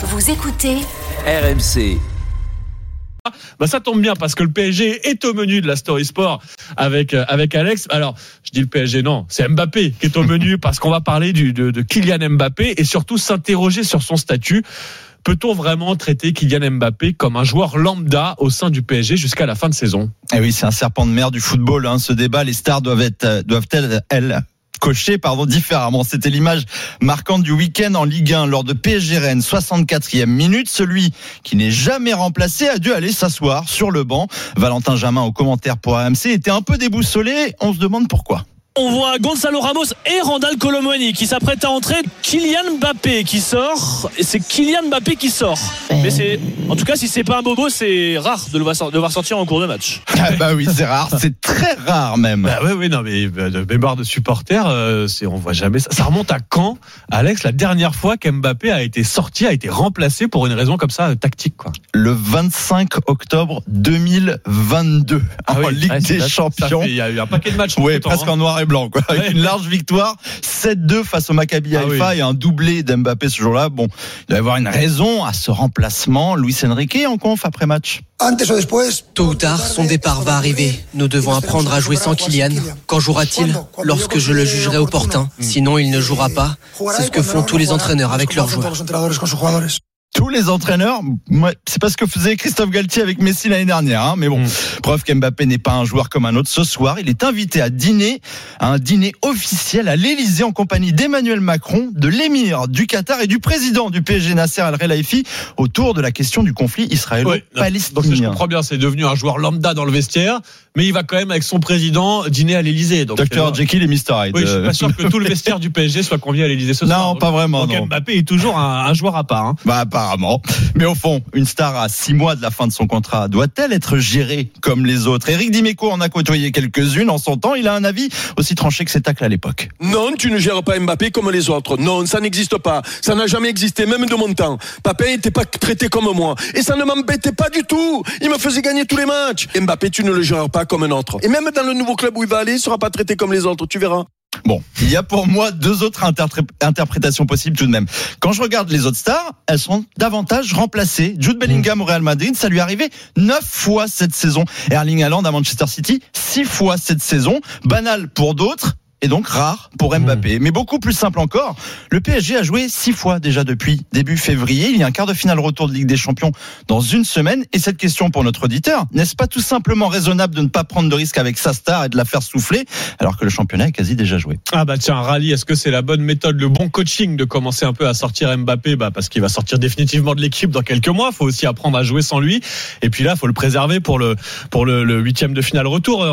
Vous écoutez RMC. Bah ça tombe bien parce que le PSG est au menu de la Story Sport avec euh, avec Alex. Alors je dis le PSG non, c'est Mbappé qui est au menu parce qu'on va parler du, de, de Kylian Mbappé et surtout s'interroger sur son statut. Peut-on vraiment traiter Kylian Mbappé comme un joueur lambda au sein du PSG jusqu'à la fin de saison? Eh oui, c'est un serpent de mer du football. Hein, ce débat, les stars doivent être, euh, doivent-elles, elles, cocher pardon différemment. C'était l'image marquante du week-end en Ligue 1 lors de PSG Rennes 64e minute. Celui qui n'est jamais remplacé a dû aller s'asseoir sur le banc. Valentin Jamin au commentaire pour AMC était un peu déboussolé. On se demande pourquoi. On voit Gonzalo Ramos et Randall Colomoni qui s'apprêtent à entrer. Kylian Mbappé qui sort. Et c'est Kylian Mbappé qui sort. Mais c'est, en tout cas, si c'est pas un bobo, c'est rare de le voir de voir sortir en cours de match. Ah bah oui, c'est rare. C'est très rare même. Bah oui, oui, non, mais euh, de mémoire de supporters, euh, c'est, on voit jamais ça. Ça remonte à quand, Alex, la dernière fois qu'Mbappé a été sorti, a été remplacé pour une raison comme ça, euh, tactique, quoi? Le 25 octobre 2022 Ah en oui, Ligue ouais, des Champions. Il y a eu un paquet de matchs. Oui, presque hein. en noir et blanc, quoi. Avec Ouais. une large victoire, 7-2 face au Maccabi Ah Haïfa oui. et un doublé d'Mbappé ce jour-là. Bon, il doit y avoir une raison à ce remplacement. Luis Enrique en conf après match. Tôt ou tard, son départ va arriver. Nous devons apprendre à jouer sans Kylian. Quand jouera-t-il? Lorsque je le jugerai opportun. Sinon, il ne jouera pas. C'est ce que font tous les entraîneurs avec leurs joueurs. Tous les entraîneurs, c'est pas ce que faisait Christophe Galtier avec Messi l'année dernière, hein, mais bon, Mm. preuve qu'Mbappé n'est pas un joueur comme un autre. Ce soir, il est invité à dîner, à un dîner officiel à l'Elysée en compagnie d'Emmanuel Macron, de l'émir du Qatar et du président du PSG Nasser Al-Relaifi autour de la question du conflit Oui, donc je israélo-palestinien. comprends bien, c'est devenu un joueur lambda dans le vestiaire, mais il va quand même avec son président dîner à l'Elysée. Dr vrai. Jekyll et Mr Hyde. Oui, je suis Euh, pas sûr que tout le vestiaire du PSG soit convié à l'Elysée ce Non, soir. pas vraiment, Donc non. Mbappé est toujours un, un joueur à part. hein. Bah apparemment. Mais au fond, une star à six mois de la fin de son contrat doit-elle être gérée comme les autres? Eric Dimeco en a côtoyé quelques-unes en son temps. Il a un avis aussi tranché que ses tacles à l'époque. Non, tu ne gères pas Mbappé comme les autres. Non, ça n'existe pas. Ça n'a jamais existé, même de mon temps. Papin n'était pas traité comme moi. Et ça ne m'embêtait pas du tout. Il me faisait gagner tous les matchs. Mbappé, tu ne le gères pas comme un autre. Et même dans le nouveau club où il va aller, il sera pas traité comme les autres. Tu verras. Bon, il y a pour moi deux autres interpré- interprétations possibles tout de même. Quand je regarde les autres stars, elles sont davantage remplacées. Jude Bellingham au Real Madrid, ça lui est arrivé neuf fois cette saison. Erling Haaland à Manchester City, six fois cette saison. Banal pour d'autres. Et donc rare pour Mbappé. Mais beaucoup plus simple encore, le PSG a joué six fois déjà depuis début février. Il y a un quart de finale retour de Ligue des Champions dans une semaine. Et cette question pour notre auditeur, n'est-ce pas tout simplement raisonnable de ne pas prendre de risque avec sa star et de la faire souffler alors que le championnat est quasi déjà joué? Ah bah tiens, rallye, est-ce que c'est la bonne méthode, le bon coaching de commencer un peu à sortir Mbappé? Bah Parce qu'il va sortir définitivement de l'équipe dans quelques mois. faut aussi apprendre à jouer sans lui. Et puis là, faut le préserver pour le, pour le, le huitième de finale retour.